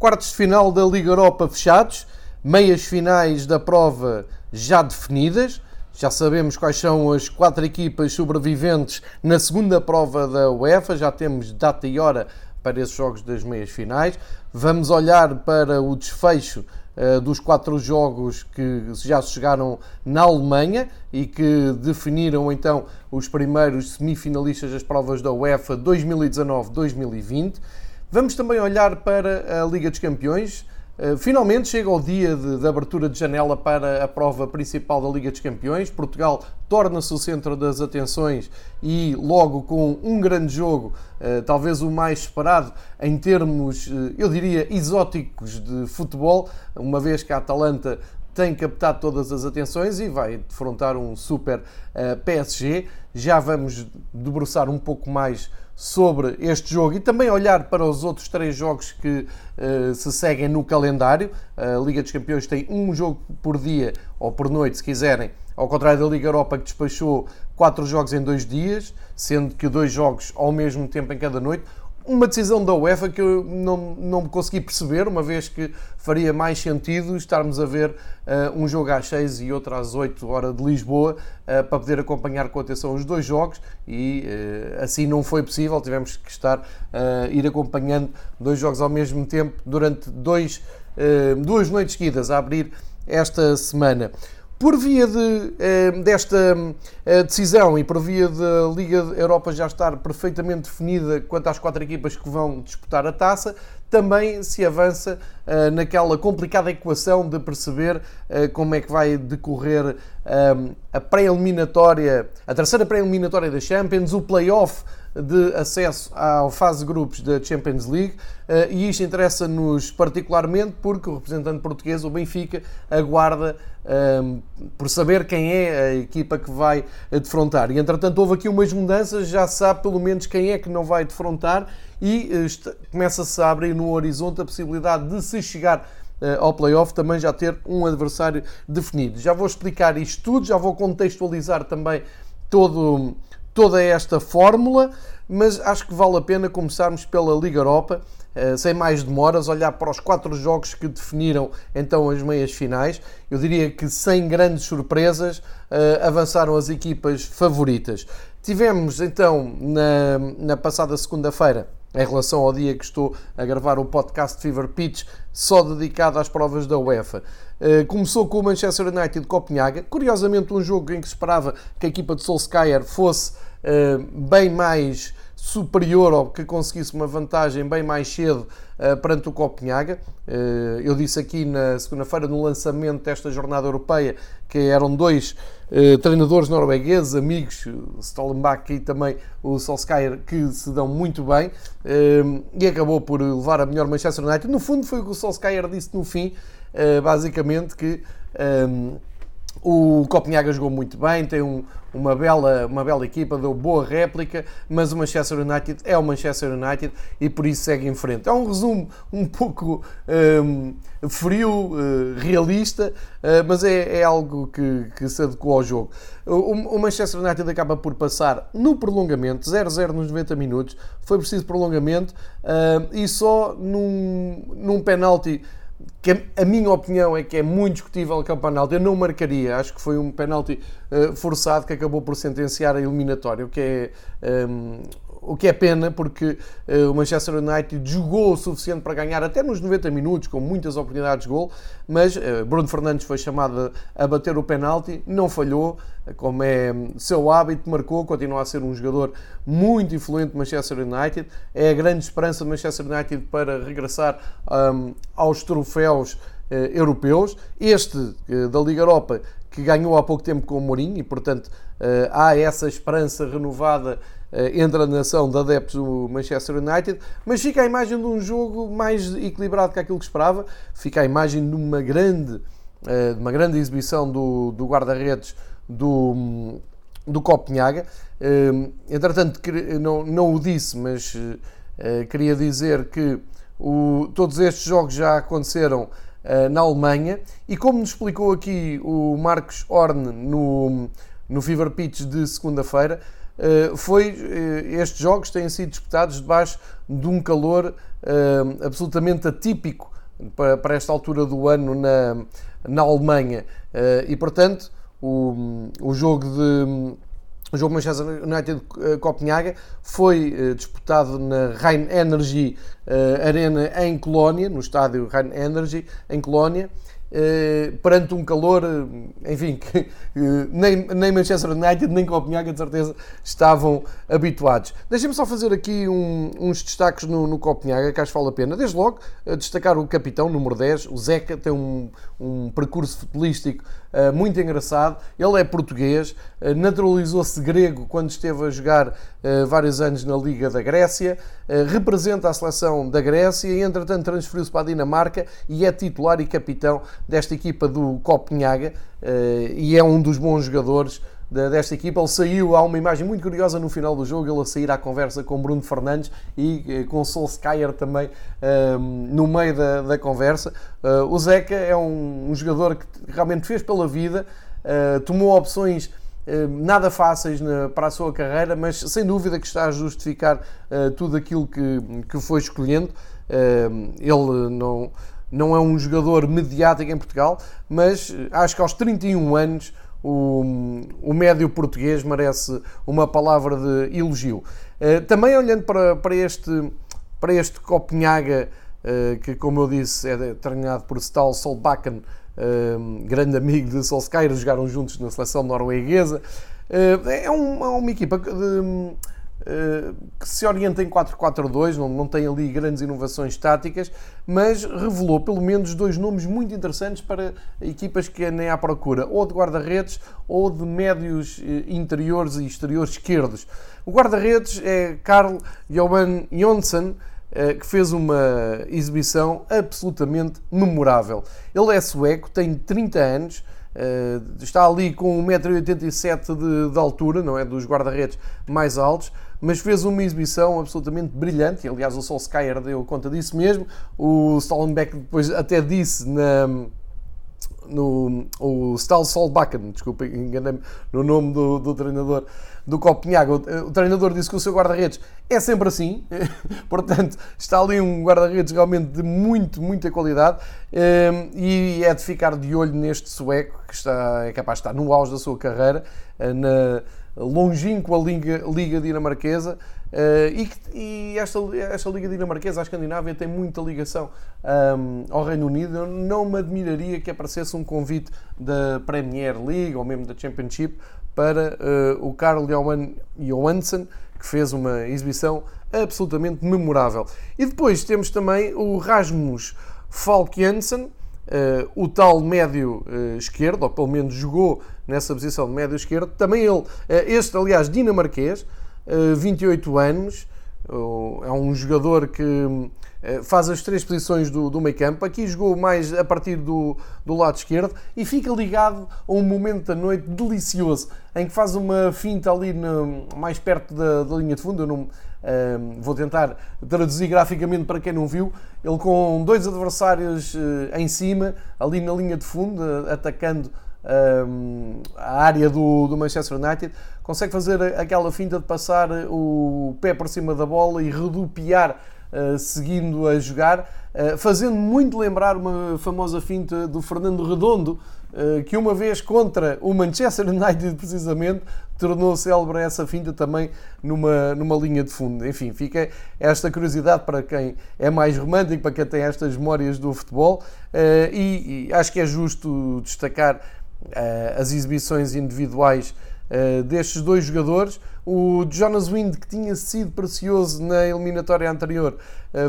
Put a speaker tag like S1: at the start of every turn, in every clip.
S1: quartos de final da Liga Europa fechados, meias finais da prova já definidas. Já sabemos quais são as quatro equipas sobreviventes na segunda prova da UEFA, já temos data e hora para esses jogos das meias finais. Vamos olhar para o desfecho uh, dos quatro jogos que já chegaram na Alemanha e que definiram então os primeiros semifinalistas das provas da UEFA 2019-2020. Vamos também olhar para a Liga dos Campeões. Eh, finalmente chega o dia de, de, abertura de janela para a prova principal da Liga dos Campeões. Portugal torna-se o centro das atenções e, logo com um grande jogo, eh, talvez o mais esperado em termos, eh, eu diria, exóticos de futebol, uma vez que a Atalanta tem captado todas as atenções e vai defrontar um super PSG. Já vamos debruçar um pouco mais sobre este jogo e também olhar para os outros três jogos que uh, se seguem no calendário. A Liga dos Campeões tem um jogo por dia ou por noite, se quiserem, ao contrário da Liga Europa que despachou quatro jogos em dois dias, sendo que dois jogos ao mesmo tempo em cada noite uma decisão da UEFA que eu não, não consegui perceber, uma vez que faria mais sentido estarmos a ver uh, um jogo às 6 e outro às 8 horas de Lisboa uh, para poder acompanhar com atenção os dois jogos e uh, assim não foi possível, tivemos que estar ir acompanhando dois jogos ao mesmo tempo durante dois, duas noites seguidas a abrir esta semana. Por via de, eh, desta eh, decisão e por via da Liga Europa já estar perfeitamente definida quanto às quatro equipas que vão disputar a taça, também se avança uh, naquela complicada equação de perceber como é que vai decorrer a pré-eliminatória, a terceira pré-eliminatória da Champions, o play-off de acesso à fase de grupos da Champions League uh, e isto interessa-nos particularmente porque o representante português, o Benfica, aguarda um, por saber quem é a equipa que vai defrontar. E entretanto houve aqui umas mudanças, já sabe pelo menos quem é que não vai defrontar e uh, começa-se a abrir no horizonte a possibilidade de se chegar uh, ao playoff também já ter um adversário definido. Já vou explicar isto tudo, já vou contextualizar também todo toda esta fórmula, mas acho que vale a pena começarmos pela Liga Europa, eh, sem mais demoras, olhar para os quatro jogos que definiram então as meias finais. Eu diria que sem grandes surpresas eh, avançaram as equipas favoritas. Tivemos então na, na passada segunda-feira em relação ao dia que estou a gravar o podcast Fever Pitch, só dedicado às provas da UEFA. Eh, começou com o Manchester United de Copenhaga, curiosamente um jogo em que se esperava que a equipa de Solskjaer fosse eh, bem mais superior ou que conseguisse uma vantagem bem mais cedo uh, perante o Copenhaga. Uh, eu disse aqui na segunda-feira, no lançamento desta jornada europeia, que eram dois uh, treinadores noruegueses, amigos, Stollenbach e também o Solskjaer, que se dão muito bem, e acabou por levar a melhor Manchester United. No fundo, foi o que o Solskjaer disse no fim, basicamente, que. Um, o Copenhaga jogou muito bem, tem um, uma, bela, uma bela equipa, deu boa réplica, mas o Manchester United é o Manchester United e por isso segue em frente. É um resumo um pouco um, frio, uh, realista, uh, mas é, é, algo que, que se adequou ao jogo. O, o Manchester United acaba por passar no prolongamento, 0-0 nos 90 minutos, foi preciso prolongamento e só num, num penalti que a minha opinião é que é muito discutível aquele penalti. Eu não marcaria, acho que foi um penalti uh, forçado que acabou por sentenciar a eliminatória, o que é um, o que é pena porque uh, o Manchester United jogou o suficiente para ganhar até nos 90 minutos, com muitas oportunidades de gol, mas uh, Bruno Fernandes foi chamado a bater o penalti, não falhou, como é seu hábito, marcou, continua a ser um jogador muito influente do Manchester United, é a grande esperança do Manchester United para regressar um, aos troféus europeus. Este da Liga Europa que ganhou há pouco tempo com o Mourinho e, portanto, há essa esperança renovada eh, entre a nação de adeptos do Manchester United, mas fica a imagem de um jogo mais equilibrado que aquilo que esperava, fica a imagem de uma grande, eh, de uma grande exibição do, do guarda-redes do, do Copenhaga. Eh, entretanto, não, não o disse, mas queria dizer que o, todos estes jogos já aconteceram na Alemanha e como nos explicou aqui o Marcos Horn no, no Fever Pitch de segunda-feira, eh, foi eh, estes jogos têm sido disputados debaixo de um calor eh, absolutamente atípico para esta altura do ano na, na Alemanha. e portanto, o, o jogo de o jogo Manchester United Copenhaga foi disputado na Rhein Energy Arena em Colónia, no estádio Rhein Energy em Colónia. Uh, perante um calor, eh, enfim, que uh, nem, nem Manchester United nem Copenhaga de certeza estavam habituados. Deixem-me só fazer aqui um, uns destaques no, no Copenhaga, que acho que vale a pena. Desde logo, uh, destacar o capitão, número 10, o Zeca, tem um, um percurso futebolístico muito engraçado. Ele é português, naturalizou-se grego quando esteve a jogar vários anos na Liga da Grécia, representa a seleção da Grécia e, entretanto, transferiu-se para a Dinamarca e é titular e capitão desta equipa do Copenhaga eh, e é um dos bons jogadores desta equipa. Ele saiu, há uma imagem muito curiosa no final do jogo, ele a sair à conversa com Bruno Fernandes e eh, com Solskjaer também ehm, no meio da, da conversa. Eh, o Zeca é um, um, jogador que realmente fez pela vida, tomou opções nada fáceis para a sua carreira, mas sem dúvida que está a justificar tudo aquilo que, que foi escolhendo. Ehm, ele não não é um jogador mediático em Portugal, mas eh, acho que aos 31 anos o, o médio português merece uma palavra de elogio. Uh, também olhando para, para, este, para este Copenhaga, uh, que como eu disse é treinado por Stal Solbakken, grande amigo de Solskjaer, jogaram juntos na seleção norueguesa. é, uma, é uma equipa de eh, que se orienta em 4-4-2, não, não tem ali grandes inovações táticas, mas revelou pelo menos dois nomes muito interessantes para equipas que andem à procura, ou de guarda-redes ou de médios eh, interiores e exteriores esquerdos. O guarda-redes é Carl Johan Jonsson, eh, que fez uma exibição absolutamente memorável. Ele é sueco, tem 30 anos, está ali com 1,87m de, de altura, não é? Dos guarda-redes mais altos mas fez uma exibição absolutamente brilhante, aliás o Solskjaer deu conta disso mesmo, o Stollenbeck depois até disse na, no o Stal Solbakken, desculpa, enganei-me no nome do, do, treinador do Copenhague. O, o, treinador disse que o seu guarda-redes é sempre assim, portanto, está ali um guarda-redes realmente de muito, muita qualidade ehm, e é de ficar de olho neste sueco que está, é capaz de estar no auge da sua carreira, eh, na longínqua Liga, Liga Dinamarquesa uh, e, e, esta, esta Liga Dinamarquesa, a Escandinávia, tem muita ligação um, ao Reino Unido. Eu não me admiraria que aparecesse um convite da Premier League ou mesmo da Championship para uh, o Carl Johan Johansson, que fez uma exibição absolutamente memorável. E depois temos também o Rasmus Falk Jensen, Uh, o tal médio uh, esquerdo, ou pelo menos jogou nessa posição de médio esquerdo. Também ele, uh, este aliás dinamarquês, 28 anos, é um jogador que faz as três posições do, do meio campo. Aqui jogou mais a partir do, do lado esquerdo e fica ligado a um momento da noite delicioso em que faz uma finta ali no, mais perto da, da linha de fundo. Eu não, um, vou tentar traduzir graficamente para quem não viu. Ele com dois adversários uh, em cima, ali na linha de fundo, uh, atacando um, a área do, do, Manchester United, consegue fazer aquela finta de passar o pé por cima da bola e redupiar uh, seguindo a jogar, fazendo muito lembrar uma famosa finta do Fernando Redondo, que uma vez contra o Manchester United precisamente tornou célebre essa finta também numa, numa linha de fundo. Enfim, fica esta curiosidade para quem é mais romântico, para quem tem estas memórias do futebol, uh, e, e, acho que é justo destacar uh, as exibições individuais destes dois jogadores. O Jonas Wind, que tinha sido precioso na eliminatória anterior,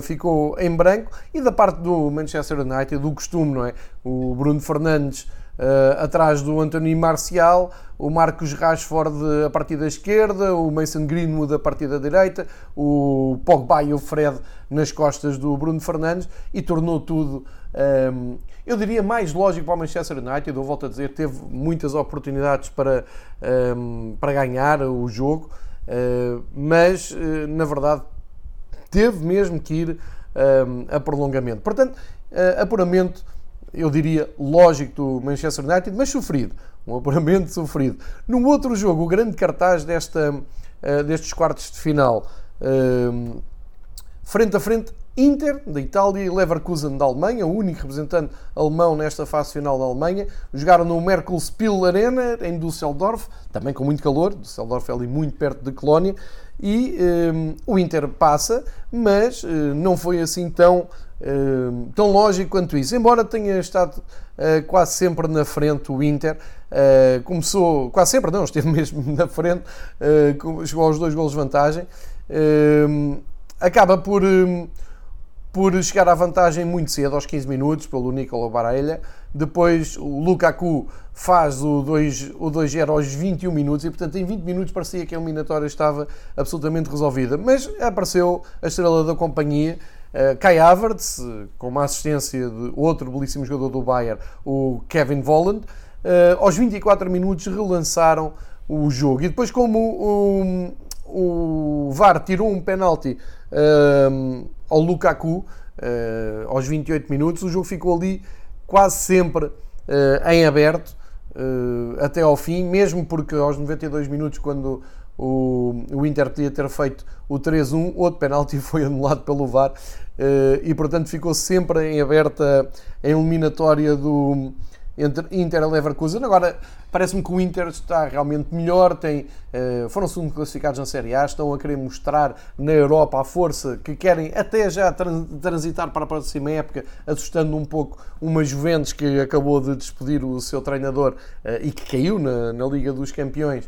S1: ficou em branco, e da parte do Manchester United, do costume, não é? O Bruno Fernandes Uh, atrás do Anthony Marcial, o Marcos Rashford a partir da esquerda, o Mason Greenwood a partir da direita, o Pogba e o Fred nas costas do Bruno Fernandes e tornou tudo, um, ehm, eu diria, mais lógico para o Manchester United. Eu volto a dizer, teve muitas oportunidades para, um, ehm, para ganhar o jogo, uh, mas uh, na verdade teve mesmo que ir um, ehm, a prolongamento. Portanto, apuramento eu diria, lógico do Manchester United, mas sofrido. Um apuramento sofrido. No outro jogo, o grande cartaz desta, uh, destes quartos de final, uh, frente a frente, Inter, da Itália, e Leverkusen, da Alemanha, o único representante alemão nesta fase final da Alemanha. Jogaram no Merkel-Spiel Arena, em Düsseldorf, também com muito calor. Düsseldorf é ali muito perto de Colónia. E um, o Inter passa, mas uh, não foi assim tão, uh, tão lógico quanto isso. Embora tenha estado uh, quase sempre na frente o Inter, começou, quase sempre não, esteve mesmo na frente, chegou aos dois golos de vantagem. acaba por hum, por chegar à vantagem muito cedo, aos 15 minutos, pelo Nicola Barelha. Depois o Lukaku faz o 2-0 o 2 aos 21 minutos e, portanto, em 20 minutos parecia que a eliminatória estava absolutamente resolvida. Mas apareceu a estrela da companhia, uh, Kai Havertz, com uma assistência de outro belíssimo jogador do Bayern, o Kevin Volland. Uh, aos 24 minutos relançaram o jogo. E depois, como o, o, o VAR tirou um penalti. Uh, ao Lukaku, aos 28 minutos, o jogo ficou ali quase sempre em aberto até ao fim, mesmo porque aos 92 minutos, quando o, o Inter podia ter feito o 3-1, outro penalti foi anulado pelo VAR e, portanto, ficou sempre em aberta a eliminatória do entre Inter e Leverkusen. Agora, parece-me que o Inter está realmente melhor, tem, uh, foram segundo classificados na Série A, estão a querer mostrar na Europa a força que querem até já transitar para a próxima época, assustando um pouco uma Juventus que acabou de despedir o seu treinador uh, e que caiu na, na Liga dos Campeões.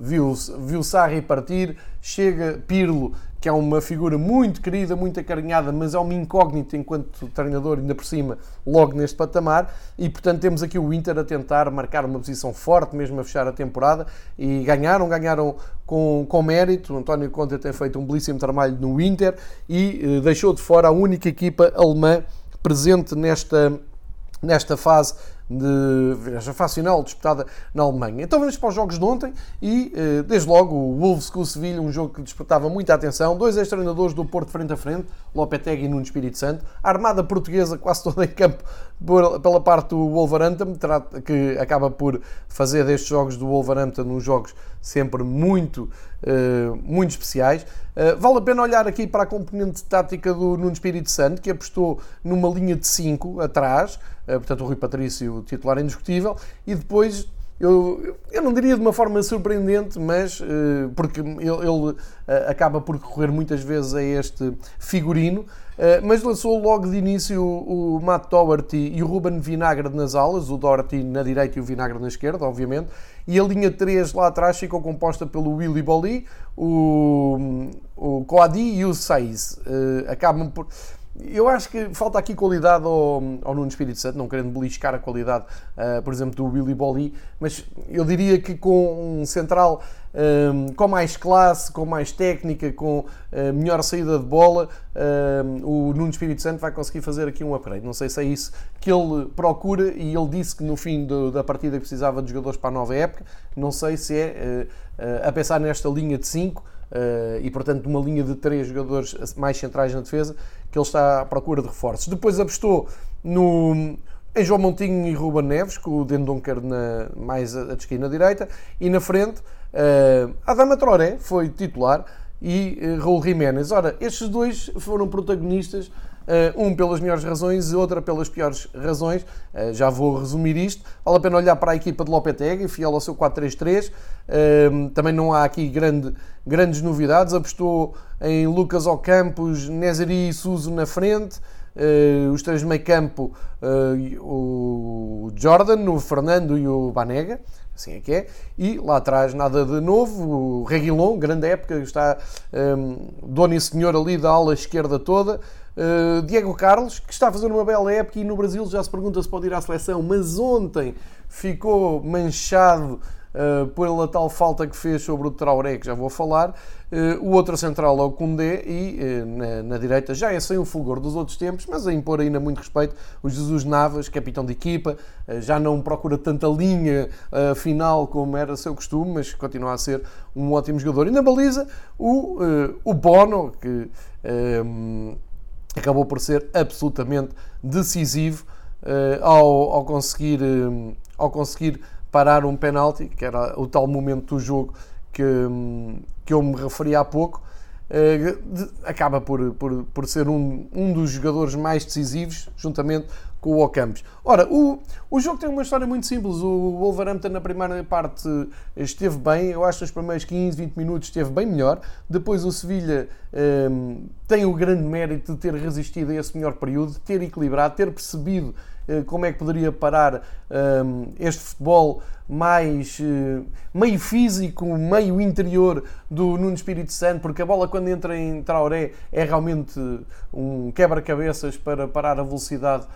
S1: Viu, viu Sarri partir, chega Pirlo, que é uma figura muito querida, muito acarinhada, mas é uma incógnita enquanto treinador, ainda por cima, logo neste patamar, e portanto temos aqui o Inter a tentar marcar uma posição forte, mesmo a fechar a temporada, e ganharam, ganharam com, com mérito, o António Conte tem feito um belíssimo trabalho no Inter, e uh, deixou de fora a única equipa alemã presente nesta, nesta fase de a fase disputada na Alemanha. Então vamos para os jogos de ontem e, eh, desde logo, o Wolves com o Sevilha, um jogo que despertava muita atenção. Dois ex-treinadores do Porto frente a frente, Lopetegui e Nuno Espírito Santo. A armada portuguesa quase toda em campo pela parte do Wolverhampton, que acaba por fazer destes jogos do Wolverhampton uns jogos sempre muito, eh, muito especiais. Eh, vale a pena olhar aqui para a componente tática do Nuno Espírito Santo, que apostou numa linha de 5 atrás, portanto o Rui Patrício titular indiscutível, e depois eu, eu não diria de uma forma surpreendente, mas uh, porque ele, ele uh, acaba por recorrer muitas vezes a este figurino, mas lançou logo de início o, o Matt Doherty e o Ruben Vinagre nas alas, o Doherty na direita e o Vinagre na esquerda, obviamente, e a linha 3 lá atrás ficou composta pelo Willy Bolly, o, o Coadi e o Saiz. acabam por eu acho que falta aqui qualidade ao, ao Nuno Espírito Santo, não querendo beliscar a qualidade, uh, por exemplo, do Willy Bolly, mas eu diria que com um central um, eh, com mais classe, com mais técnica, com uh, melhor saída de bola, uh, o Nuno Espírito Santo vai conseguir fazer aqui um upgrade. Não sei se é isso que ele procura e ele disse que no fim do, da partida precisava de jogadores para a nova época. Não sei se é a pensar nesta linha de 5 Uh, e portanto uma linha de três jogadores mais centrais na defesa que ele está à procura de reforços. Depois apostou no, em João Montinho e Ruben Neves, com o Dendonker na, mais a, a esquina direita, e na frente uh, Adama Traoré foi titular e uh, Raul Jiménez. Ora, estes dois foram protagonistas eh, um pelas melhores razões e outra pelas piores razões. Eh, já vou resumir isto. Vale a pena olhar para a equipa de Lopetegui, fiel ao seu 4-3-3. Eh, também não há aqui grande, grandes novidades. Apostou em Lucas Ocampos, Nezeri e Suso na frente. os três meio campo, o Jordan, o Fernando e o Banega assim é que é. E lá atrás nada de novo, o Reguilon, grande época, está um, dono e senhor ali da ala esquerda toda. Uh, Diego Carlos, que está a fazer uma bela época e no Brasil já se pergunta se pode ir à seleção, mas ontem ficou manchado uh, pela tal falta que fez sobre o Traoré, que já vou falar. Uh, o outro central é o Koundé e na, na, direita já é sem o fulgor dos outros tempos, mas a impor ainda muito respeito o Jesus Navas, capitão de equipa, já não procura tanta linha final como era seu costume, mas continua a ser um ótimo jogador. E na baliza, o, o Bono, que acabou por ser absolutamente decisivo uh, ao, ao, conseguir, uh, ao conseguir parar um penalti, que era o tal momento do jogo que, um, que eu me referi há pouco. acaba por, por, por ser um, um dos jogadores mais decisivos, juntamente com o Ocampos. Ora, o, o jogo tem uma história muito simples. O Wolverhampton na primeira parte esteve bem, eu acho que nos primeiros 15, 20 minutos esteve bem melhor. Depois o Sevilha um, tem o grande mérito de ter resistido a esse melhor período, de ter equilibrado, ter percebido uh, como é que poderia parar um, este futebol mais uh, meio físico, meio interior do Nuno Espírito Santo, porque a bola quando entra em Traoré é realmente um quebra-cabeças para parar a velocidade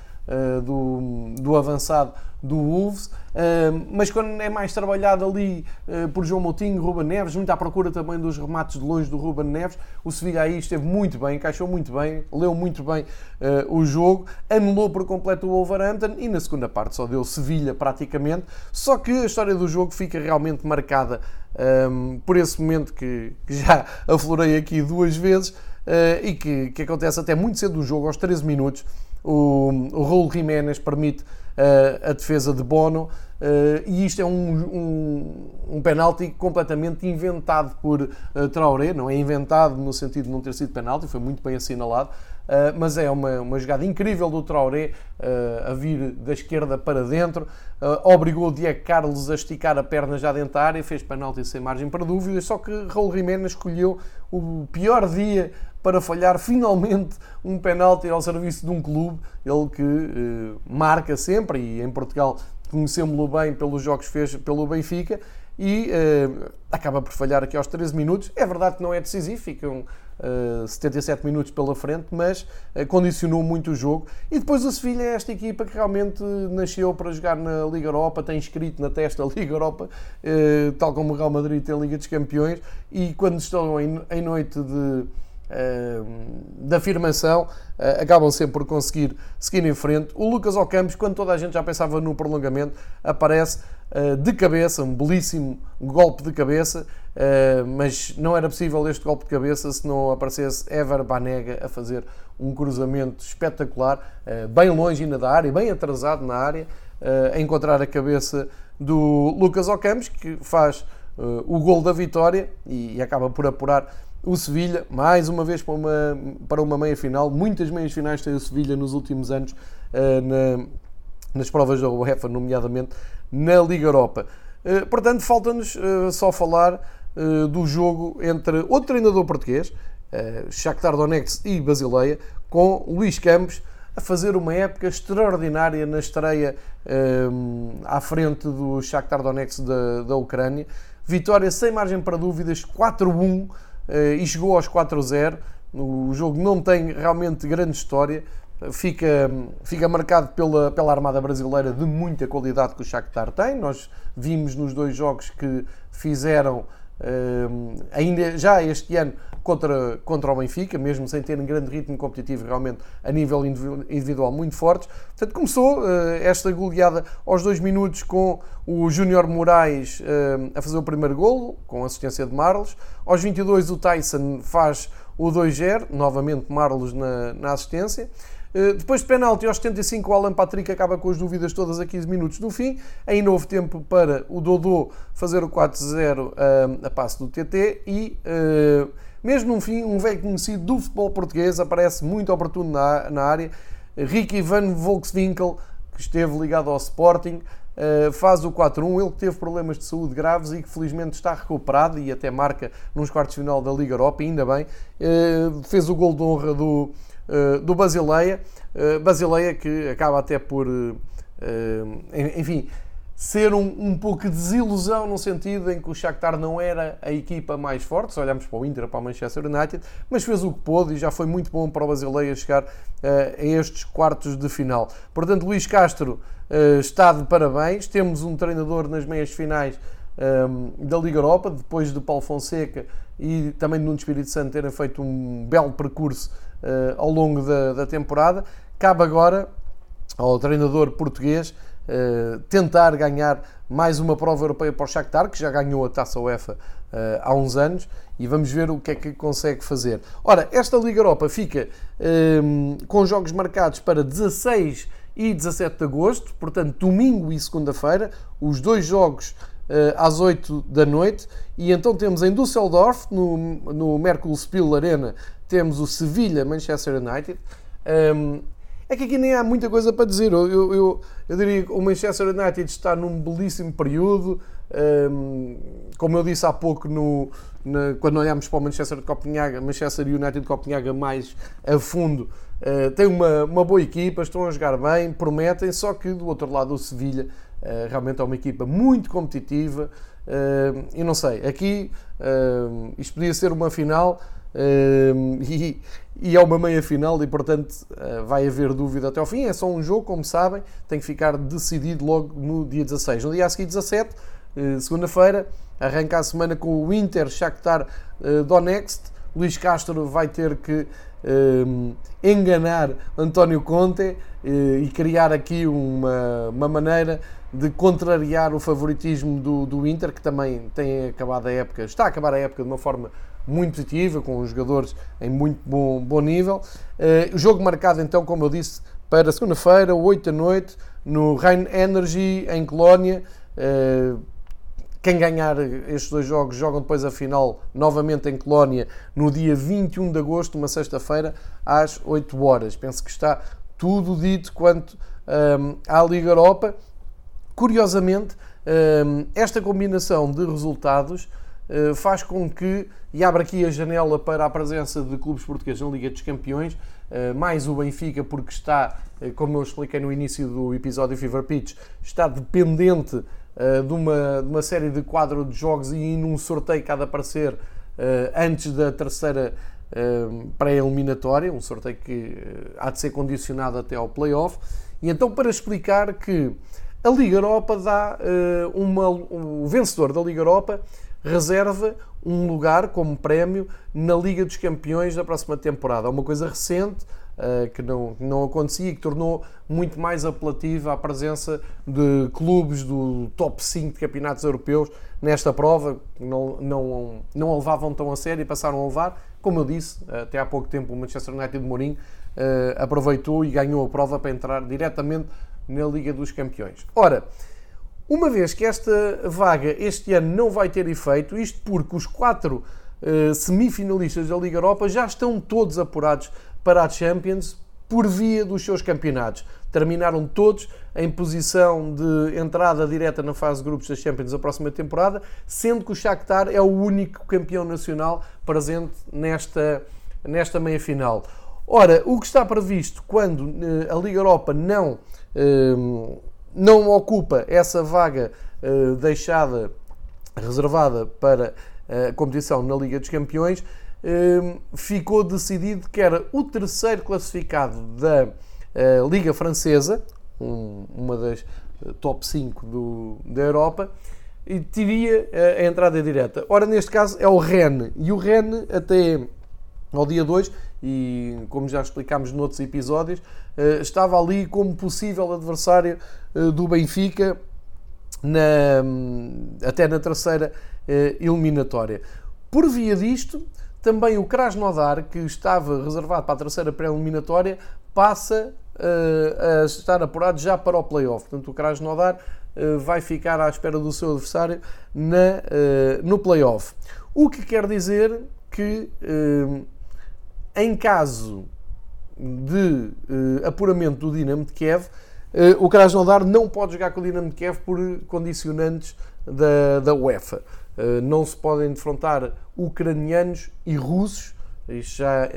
S1: do, do avançado do Wolves, uh, mas quando é mais trabalhado ali uh, por João Moutinho, Ruben Neves, muito à procura também dos remates de longe do Ruben Neves, o Sevilha aí esteve muito bem, encaixou muito bem, leu muito bem o jogo, anulou por completo o Wolverhampton e na segunda parte só deu Sevilha praticamente, só que a história do jogo fica realmente marcada por esse momento que, que, já aflorei aqui duas vezes e que, que acontece até muito cedo do jogo, aos 13 minutos, o, o Raul Jiménez permite uh, a defesa de Bono uh, e isto é um, um, um penalti completamente inventado por uh, Traoré, não é inventado no sentido de não ter sido penalti, foi muito bem assinalado, Uh, mas é uma, uma jogada incrível do Traoré uh, a vir da esquerda para dentro, uh, obrigou o Diego Carlos a esticar a perna já dentro da área, fez penalti sem margem para dúvidas, só que Raul Jiménez escolheu o pior dia para falhar finalmente um penalti ao serviço de um clube, ele que eh, marca sempre, e em Portugal conhecemos-lo bem pelos jogos que fez pelo Benfica, e eh, acaba por falhar aqui aos 13 minutos. É verdade que não é decisivo, ficam uh, 77 minutos pela frente, mas uh, condicionou muito o jogo. E depois o Sevilha é esta equipa que realmente nasceu para jogar na Liga Europa, tem escrito na testa a Liga Europa, tal como o Real Madrid tem a Liga dos Campeões, e quando estão em, em noite de de afirmação, uh, acabam sempre por conseguir seguir em frente. O Lucas Ocampos, quando toda a gente já pensava no prolongamento, aparece uh, de cabeça, um belíssimo golpe de cabeça, uh, mas não era possível este golpe de cabeça se não aparecesse Ever Banega a fazer um cruzamento espetacular, bem longe ainda da área, bem atrasado na área, a encontrar a cabeça do Lucas Ocampos, que faz o gol da vitória e acaba por apurar o Sevilha, mais uma vez para uma, para uma meia final. Muitas meias finais tem o Sevilha nos últimos anos uh, na, nas provas da UEFA, nomeadamente na Liga Europa. Uh, portanto, falta-nos uh, só falar do jogo entre outro treinador português, Shakhtar Donetsk e Basileia, com Luís Campos a fazer uma época extraordinária na estreia à frente do Shakhtar Donetsk da, da Ucrânia. Vitória sem margem para dúvidas, 4-1 eh, e chegou aos 4-0. O jogo não tem realmente grande história, fica, fica marcado pela, pela Armada Brasileira de muita qualidade que o Shakhtar tem. Nós vimos nos dois jogos que fizeram ainda já este ano contra, contra o Benfica, mesmo sem ter um grande ritmo competitivo realmente a nível individual muito fortes. Portanto, começou uh, esta goleada aos dois minutos com o Júnior Moraes uh, a fazer o primeiro golo, com assistência de Marlos. Aos 22 o Tyson faz o 2-0, novamente Marlos na, na assistência. Eh, depois de penalti aos 75, o Alan Patrick acaba com as dúvidas todas a 15 minutos do fim. Ainda houve tempo para o Dodô fazer o 4-0 a, a passe do TT e, uh, mesmo no fim, um velho conhecido do futebol português aparece muito oportuno na, na área. Ricky Van Volkswinkel, que esteve ligado ao Sporting, faz o 4-1. Ele que teve problemas de saúde graves e que felizmente está recuperado e até marca nos quartos de final da Liga Europa, ainda bem. Fez o gol de honra do, do Basileia. Basileia que acaba até por, enfim, ser um, um pouco de desilusão no sentido em que o Shakhtar não era a equipa mais forte, se olharmos para o Inter, para o Manchester United, mas fez o que pôde e já foi muito bom para o Basileia chegar a estes quartos de final. Portanto, Luís Castro está de parabéns. Temos um treinador nas meias finais da Liga Europa, depois de Paulo Fonseca e também de Nuno Espírito Santo terem feito um belo percurso uh, ao longo da, da, temporada. Cabe agora ao treinador português uh, tentar ganhar mais uma prova europeia para o Shakhtar, que já ganhou a Taça UEFA há uns anos, e vamos ver o que é que consegue fazer. Ora, esta Liga Europa fica com jogos marcados para 16 e 17 de agosto, portanto, domingo e segunda-feira, os dois jogos às 8 da noite. E então temos em Düsseldorf, no, no Merkel-Spiel Arena, temos o Sevilha-Manchester United. Um, é que aqui nem há muita coisa para dizer. Eu, eu, eu, eu diria que o Manchester United está num belíssimo período. Um, como eu disse há pouco, no, na, quando olhamos para o Manchester de Copenhaga, Manchester United de Copenhaga mais a fundo, uh, tem uma, uma boa equipa, estão a jogar bem, prometem, só que do outro lado o Sevilha uh, realmente é uma equipa muito competitiva. Uh, e não sei, aqui uh, isto podia ser uma final e, é uma meia final e portanto vai haver dúvida até ao fim. É só um jogo, como sabem, tem que ficar decidido logo no dia 16. No dia a seguir, 17, segunda-feira, arranca a semana com o Inter Shakhtar Donetsk. Luís Castro vai ter que enganar António Conte e criar aqui uma, uma maneira de contrariar o favoritismo do, do Inter, que também tem acabado a época, está a acabar a época de uma forma muito positiva, com os jogadores em muito bom, bom nível. Uh, o jogo marcado então, como eu disse, para segunda-feira, 8 da noite, no Rhein Energy, em Colónia. Uh, quem ganhar estes dois jogos jogam depois a final novamente em Colónia no dia 21 de agosto, uma sexta-feira, às 8 horas. Penso que está tudo dito quanto um, eh, à Liga Europa Curiosamente, hum, esta combinação de resultados hum, faz com que, e abre aqui a janela para a presença de clubes portugueses na Liga dos Campeões, hum, mais o Benfica, porque está, como eu expliquei no início do episódio Fever Pitch, está dependente de uma, de uma série de quadro de jogos e num sorteio de aparecer antes da terceira pré-eliminatória, um sorteio que há de ser condicionado até ao play-off. E então, para explicar que a Liga Europa dá uh, uma. O vencedor da Liga Europa reserva um lugar como prémio na Liga dos Campeões da próxima temporada. É uma coisa recente uh, que não, não acontecia e que tornou muito mais apelativa a presença de clubes do top 5 de campeonatos europeus nesta prova. Não, não, não a levavam tão a sério e passaram a levar. Como eu disse, até há pouco tempo o Manchester United de Mourinho uh, aproveitou e ganhou a prova para entrar diretamente na Liga dos Campeões. Ora, uma vez que esta vaga este ano não vai ter efeito, isto porque os quatro uh, semifinalistas da Liga Europa já estão todos apurados para a Champions por via dos seus campeonatos. Terminaram todos em posição de entrada direta na fase de grupos da Champions da próxima temporada, sendo que o Shakhtar é o único campeão nacional presente nesta, nesta meia-final. Ora, o que está previsto quando uh, a Liga Europa não não ocupa essa vaga uh, deixada, reservada para a competição na Liga dos Campeões, ficou decidido que era o terceiro classificado da uh, Liga Francesa, um, uma das top 5 do, da Europa, e teria a entrada direta. Ora, neste caso é o Rennes, e o Rennes até ao dia 2 e, como já explicámos noutros episódios, eh, estava ali como possível adversário eh, do Benfica na, até na terceira eh, eliminatória. Por via disto, também o Krasnodar, que estava reservado para a terceira pré-eliminatória, passa a estar apurado já para o play-off. Portanto, o Krasnodar vai ficar à espera do seu adversário na, no play-off. O que quer dizer que em caso de uh, apuramento do Dinamo de Kiev, uh, o Krasnodar não pode jogar com o Dinamo de Kiev por condicionantes da, da UEFA. Uh, não se podem defrontar ucranianos e russos, isto já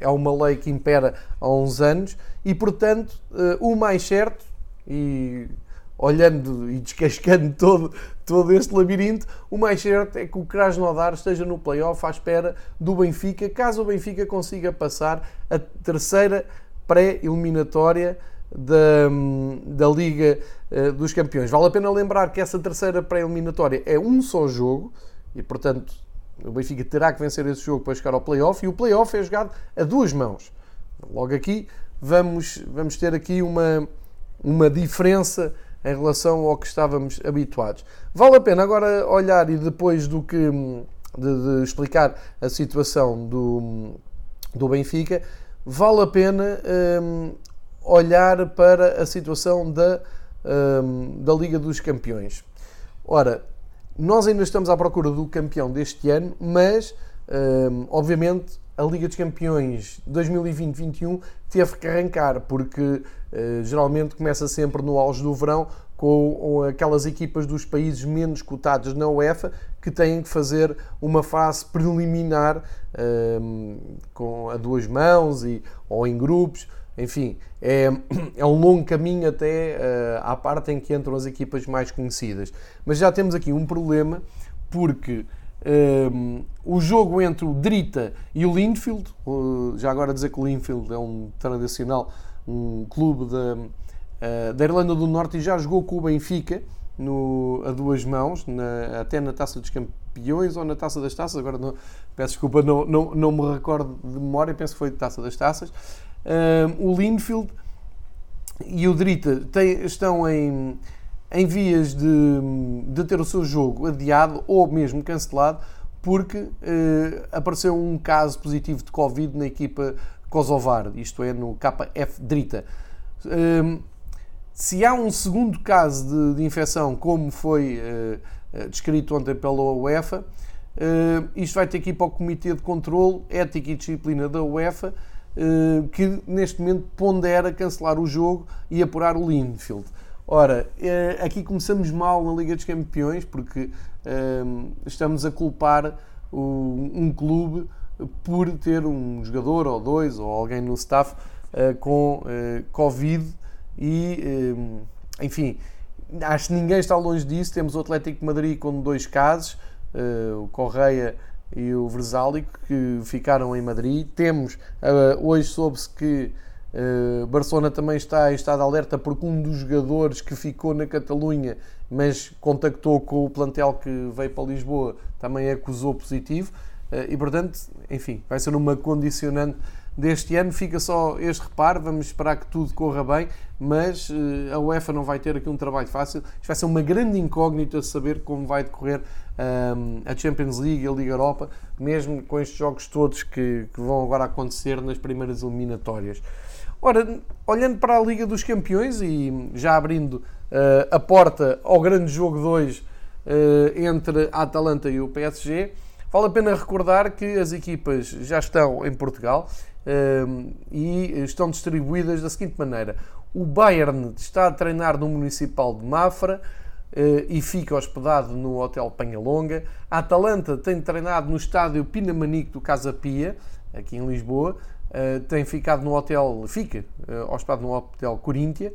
S1: é uma lei que impera há uns anos, e portanto o mais certo, e olhando e descascando todo, todo este labirinto, o mais certo é que o Krasnodar esteja no playoff à espera do Benfica, caso o Benfica consiga passar a terceira pré-eliminatória da, da Liga uh, dos Campeões. Vale a pena lembrar que essa terceira pré-eliminatória é um só jogo e, portanto, o Benfica terá que vencer esse jogo para chegar ao playoff e o playoff é jogado a duas mãos. Logo aqui vamos, vamos ter aqui uma, uma diferença em relação ao que estávamos habituados. Vale a pena agora olhar e depois do que de, de explicar a situação do, do Benfica, vale a pena um, olhar para a situação da, um, da Liga dos Campeões. Ora, nós ainda estamos à procura do campeão deste ano, mas um, obviamente a Liga dos Campeões 2020-21 teve que arrancar, porque uh, geralmente começa sempre no auge do verão com aquelas equipas dos países menos cotados na UEFA que têm que fazer uma fase preliminar um, com a duas mãos e, ou em grupos. Enfim, é, é um longo caminho até uh, à parte em que entram as equipas mais conhecidas. Mas já temos aqui um problema porque um, o jogo entre o Drita e o Linfield, uh, já agora dizer que o Linfield é um tradicional um clube da, uh, da Irlanda do Norte e já jogou com o Benfica no, a duas mãos, na, até na Taça dos Campeões ou na Taça das Taças, agora não, peço desculpa, não, não, não me recordo de memória, penso que foi de Taça das Taças. Uh, o Linfield e o Drita estão em em vias de, de ter o seu jogo adiado ou mesmo cancelado porque eh, apareceu um caso positivo de Covid na equipa kosovar, isto é, no KF Drita. Se há um segundo caso de, de infecção, como foi eh descrito ontem pela UEFA, eh, isto vai ter que ir para o Comitê de Controlo, Ética e Disciplina da UEFA, que neste momento pondera cancelar o jogo e apurar o Linfield. Ora, eh, aqui começamos mal na Liga dos Campeões porque ehm, estamos a culpar um clube por ter um jogador ou dois ou alguém no staff com Covid e, enfim, acho que ninguém está longe disso. Temos o Atlético de Madrid com dois casos, o Correia e o Versálico, que ficaram em Madrid. Temos, hoje soube-se que Uh, Barcelona também está em estado de alerta porque um dos jogadores que ficou na Catalunha, mas contactou com o plantel que veio para Lisboa, também acusou positivo. Uh, e portanto, enfim, vai ser uma condicionante deste ano. Fica só este reparo, vamos esperar que tudo corra bem, mas a UEFA não vai ter aqui um trabalho fácil. Isto vai ser uma grande incógnita saber como vai decorrer a Champions League a Liga Europa, mesmo com estes jogos todos que, que vão agora acontecer nas primeiras eliminatórias. Ora, olhando para a Liga dos Campeões e já abrindo uh, a porta ao grande jogo 2 uh, eh, entre a Atalanta e o PSG, vale a pena recordar que as equipas já estão em Portugal uh, e estão distribuídas da seguinte maneira: o Bayern está a treinar no Municipal de Mafra e fica hospedado no Hotel Penhalonga. A Atalanta tem treinado no estádio Pinamanique do Casa Pia, aqui em Lisboa. Eh, tem ficado no hotel, fica uh, hospedado no hotel Coríntia.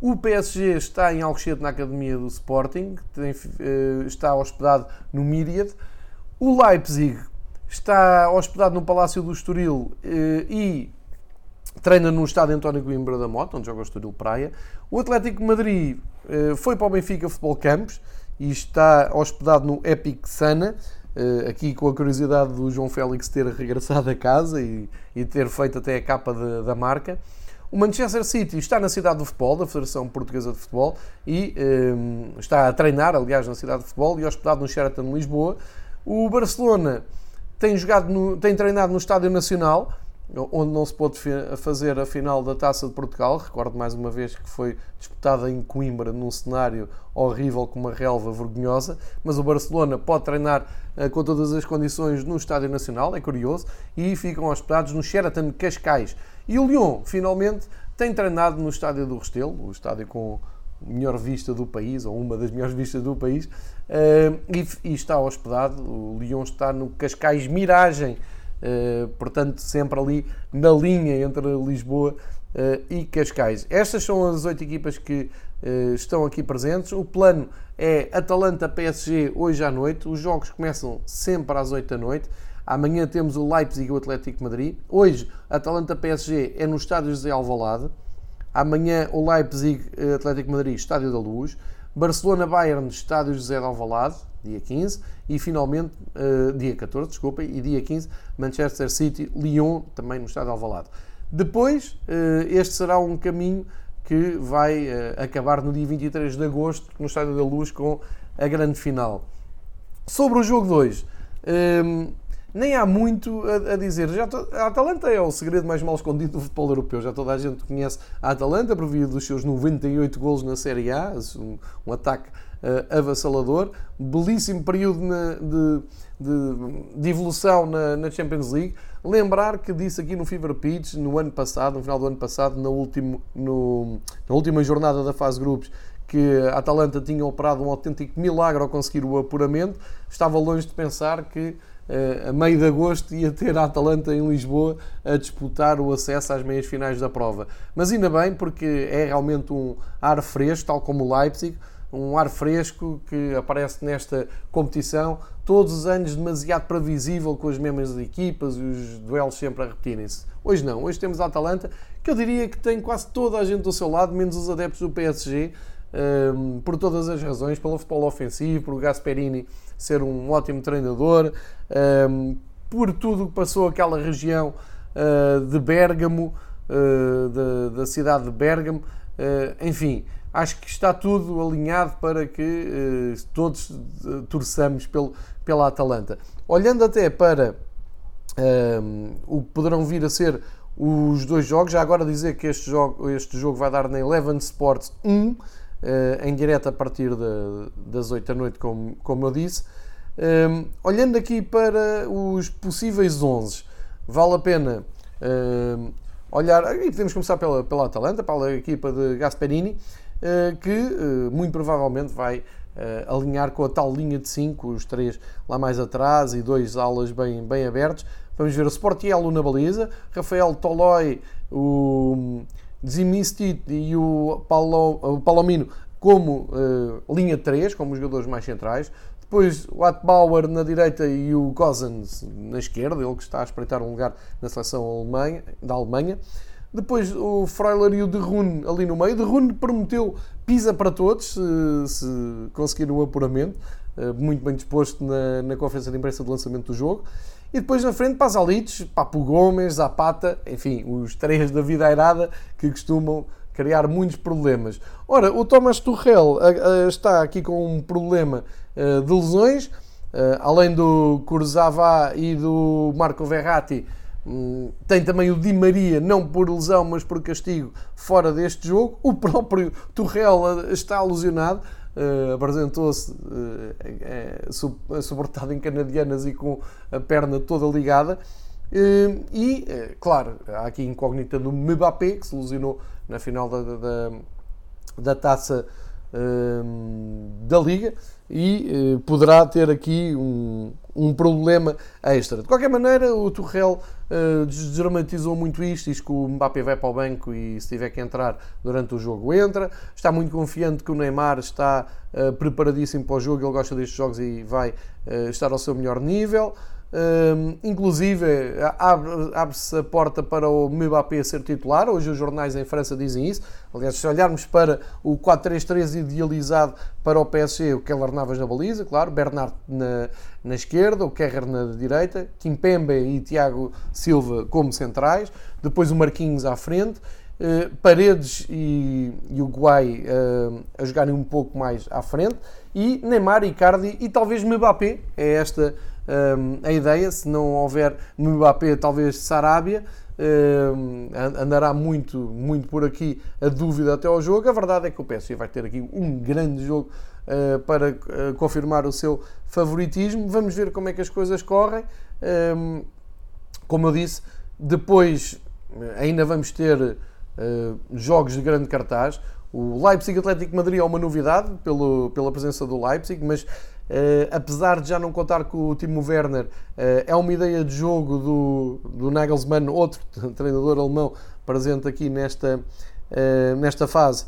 S1: O PSG está em Alcochete na academia do Sporting, tem, está hospedado no Myriad. O Leipzig está hospedado no Palácio do Estoril e treina no estádio António Coimbra da Mota, onde joga o Estoril Praia. O Atlético de Madrid foi para o Benfica Futebol Campos e está hospedado no Epic Sana. Uh, aqui com a curiosidade do João Félix ter regressado a casa e, ter feito até a capa da marca. O Manchester City está na cidade do futebol, da Federação Portuguesa de Futebol, e um, eh, está a treinar, aliás, na cidade de futebol e hospedado no Sheraton Lisboa. O Barcelona tem, jogado no, tem treinado no Estádio Nacional, onde não se pôde fazer a final da Taça de Portugal. Recordo mais uma vez que foi disputada em Coimbra, num cenário horrível, com uma relva vergonhosa. Mas o Barcelona pode treinar uh, com todas as condições no Estádio Nacional, é curioso, e ficam hospedados no Sheraton Cascais. E o Lyon, finalmente, tem treinado no Estádio do Restelo, o estádio com melhor vista do país, ou uma das melhores vistas do país, uh, e, está hospedado. O Lyon está no Cascais Miragem eh, portanto, sempre ali na linha entre Lisboa uh, e Cascais. Estas são as oito equipas que uh, estão aqui presentes. O plano é Atalanta-PSG hoje à noite. Os jogos começam sempre às oito da noite. Amanhã temos o Leipzig e o Atlético Madrid. Hoje, Atalanta-PSG é no Estádio José Alvalade. Amanhã, o Leipzig Atlético Madrid, Estádio da Luz. Barcelona-Bayern, Estádio José de Alvalade dia 15, e finalmente, uh, dia 14, desculpa, e dia 15, Manchester City, Lyon, também no estado de Alvalade. Depois, uh, este será um caminho que vai uh, acabar no dia 23 de agosto, no Estádio da Luz, com a grande final. Sobre o jogo 2, um, nem há muito a, a dizer. Já to, a Atalanta é o segredo mais mal escondido do futebol europeu. Já toda a gente conhece a Atalanta por via dos seus 98 golos na Série A, um, um ataque uh, avassalador. Belíssimo período na, de, de, de, evolução na, na, Champions League. Lembrar que disse aqui no Fever Pitch, no ano passado, no final do ano passado, no último, no, na última jornada da fase grupos, que a Atalanta tinha operado um autêntico milagre ao conseguir o apuramento. Estava longe de pensar que a meio de agosto ia ter a Atalanta em Lisboa a disputar o acesso às meias finais da prova. Mas ainda bem, porque é realmente um ar fresco, tal como o Leipzig, um ar fresco que aparece nesta competição, todos os anos demasiado previsível com as mesmas equipas e os duelos sempre a repetirem-se. Hoje não, hoje temos a Atalanta, que eu diria que tem quase toda a gente do seu lado, menos os adeptos do PSG, um, por todas as razões, pelo futebol ofensivo, por Gasperini ser um ótimo treinador, um, por tudo que passou aquela região uh, de Bérgamo, uh, da cidade de Bérgamo, uh, enfim, acho que está tudo alinhado para que todos torçamos pelo, pela Atalanta. Olhando até para o que poderão vir a ser os dois jogos, já agora dizer que este jogo, este jogo vai dar na Eleven Sports 1, uh, em direto a partir de, das 8 da noite, como, como eu disse. Um, ehm, olhando aqui para os possíveis 11, vale a pena uh, olhar. E podemos começar pela, pela Atalanta, pela equipa de Gasperini, uh, que uh, muito provavelmente vai alinhar com a tal linha de 5, os três lá mais atrás e dois alas bem, bem abertos. Vamos ver o Sportiello na baliza, Rafael Toloi, o Zimisti e o, Paulo, o Palomino como uh, linha 3, como jogadores mais centrais. Depois o Atbauer na direita e o Gozens na esquerda, ele que está a espreitar um lugar na seleção Alemanha, da Alemanha. Depois o Freuler e o De Rune ali no meio. De Rune prometeu pisa para todos, se, se conseguir o apuramento. Uh, muito bem disposto na, na conferência de imprensa de lançamento do jogo. E depois na frente, Pasalitos, Papo Gomes, Zapata, enfim, os três da vida airada que costumam criar muitos problemas. Ora, o Thomas Tuchel está aqui com um problema eh, de lesões, eh, além do Kurzawa e do Marco Verratti, hum, tem também o Di Maria, não por lesão, mas por castigo, fora deste jogo. O próprio Tuchel eh, está alusionado uh, apresentou-se uh, em canadianas e com a perna toda ligada. E, claro, há aqui incógnita do Mbappé, que se ilusionou na final da, da, da taça da Liga e poderá ter aqui um, um problema extra. De qualquer maneira, o Tuchel uh, desdramatizou muito isto, diz que o Mbappé vai para o banco e se tiver que entrar durante o jogo entra. Está muito confiante que o Neymar está uh, preparadíssimo para o jogo, ele gosta destes jogos e vai uh, estar ao seu melhor nível. Inclusive, abre-se a porta para o Mbappé ser titular. Hoje os jornais em França dizem isso. Aliás, se olharmos para o 4-3-3 idealizado para o PSG, o Keller Navas na baliza, claro, Bernard na, na esquerda, o Kerrer na direita, Kimpembe e Tiago Silva como centrais, depois o Marquinhos à frente, uh, Paredes e, e o Guai uh, a jogarem um pouco mais à frente, e Neymar, Icardi e talvez Mbappé. É esta um, a ideia, se não houver Mbappé, talvez Sarabia, um, andará muito, muito por aqui a dúvida até ao jogo. A verdade é que o PSG vai ter aqui um grande jogo uh, para uh, confirmar o seu favoritismo. Vamos ver como é que as coisas correm. Um, como eu disse, depois ainda vamos ter uh, jogos de grande cartaz. O Leipzig Atlético Madrid é uma novidade pelo, pela presença do Leipzig, mas Uh, apesar de já não contar com o Timo Werner, uh, é uma ideia de jogo do, do Nagelsmann, outro treinador alemão presente aqui nesta, uh, nesta fase,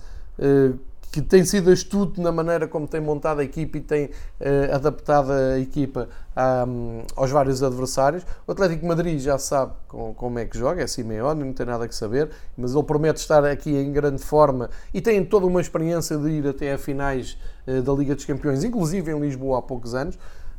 S1: que tem sido astuto na maneira como tem montado a equipa e tem uh, adaptado a equipa um, aos vários adversários. O Atlético Madrid já sabe com, como é que joga, é Simeone, não tem nada que saber, mas ele promete estar aqui em grande forma e tem toda uma experiência de ir até a finais uh, da Liga dos Campeões, inclusive em Lisboa há poucos anos.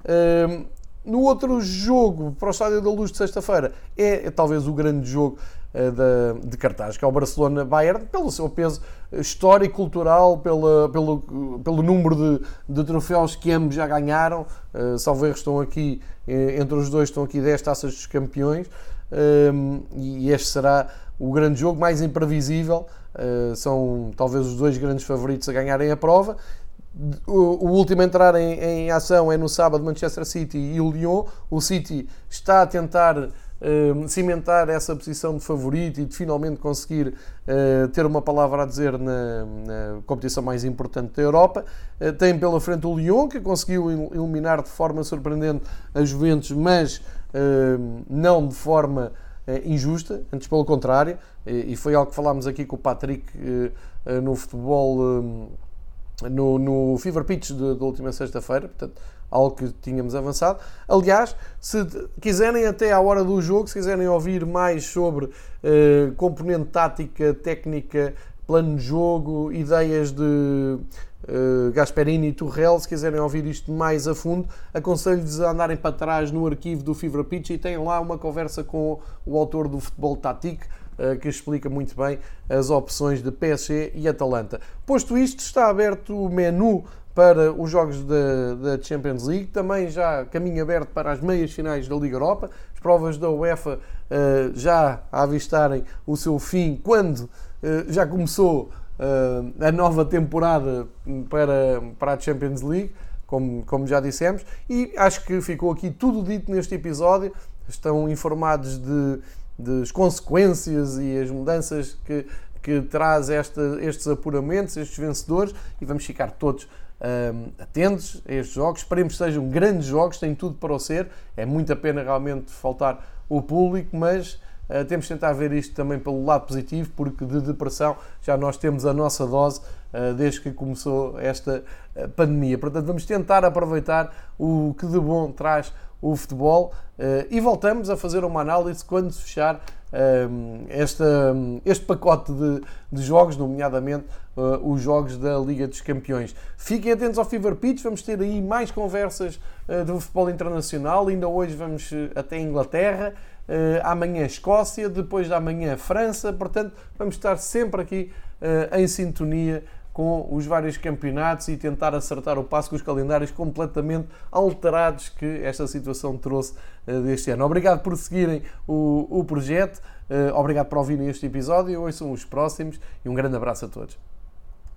S1: Uh, no outro jogo, para o Estádio da Luz de sexta-feira, é, é, talvez o grande jogo de, de cartaz, que é o Barcelona-Bayern, pelo seu peso histórico, cultural, pela, pelo, pelo número de, de troféus que ambos já ganharam. Uh, salvo erro, estão aqui, entre os dois, estão aqui 10 taças dos campeões. e este será o grande jogo mais imprevisível. Uh, são talvez os dois grandes favoritos a ganharem a prova. O, o último a entrar em, em, ação é no sábado Manchester City e o Lyon. O City está a tentar uh, cimentar essa posição de favorito e de finalmente conseguir uh, ter uma palavra a dizer na, competição mais importante da Europa. Uh, tem pela frente o Lyon, que conseguiu eliminar de forma surpreendente a Juventus, mas não de forma injusta, antes pelo contrário, e foi algo que falámos aqui com o Patrick no futebol no, no Fever Pitch da última sexta-feira, portanto, algo que tínhamos avançado. Aliás, se quiserem até à hora do jogo, se quiserem ouvir mais sobre uh, componente tática, técnica, plano de jogo, ideias de uh, Gasperini e Turrell, se quiserem ouvir isto mais a fundo, aconselho-lhes a andarem para trás no arquivo do Fever Pitch e têm lá uma conversa com o autor do Futebol Tático, eh, que explica muito bem as opções de PSG e Atalanta. Posto isto, está aberto o menu para os jogos da, da, Champions League, também já caminho aberto para as meias finais da Liga Europa, as provas da UEFA uh, já a avistarem o seu fim quando uh, já começou uh, a nova temporada para, para a Champions League, como, como já dissemos, e acho que ficou aqui tudo dito neste episódio, estão informados de das consequências e as mudanças que, que traz esta, estes apuramentos, estes vencedores, e vamos ficar todos um, atentos a estes jogos. Esperemos que sejam grandes jogos, tem tudo para o ser. É muita pena realmente faltar o público, mas uh, temos de tentar ver isto também pelo lado positivo, porque de depressão já nós temos a nossa dose desde que começou esta uh, pandemia. Portanto, vamos tentar aproveitar o que de bom traz o futebol uh, e voltamos a fazer uma análise quando se fechar este pacote de, de jogos, nomeadamente os jogos da Liga dos Campeões. Fiquem atentos ao Fever Pitch, vamos ter aí mais conversas do futebol internacional. Ainda hoje vamos até a Inglaterra, amanhã Escócia, depois da manhã França. Portanto, vamos estar sempre aqui em sintonia com os vários campeonatos e tentar acertar o passo com os calendários completamente alterados que esta situação trouxe uh, deste ano. Obrigado por seguirem o, o projeto, uh, obrigado por ouvirem este episódio, hoje são os próximos e um grande abraço a todos.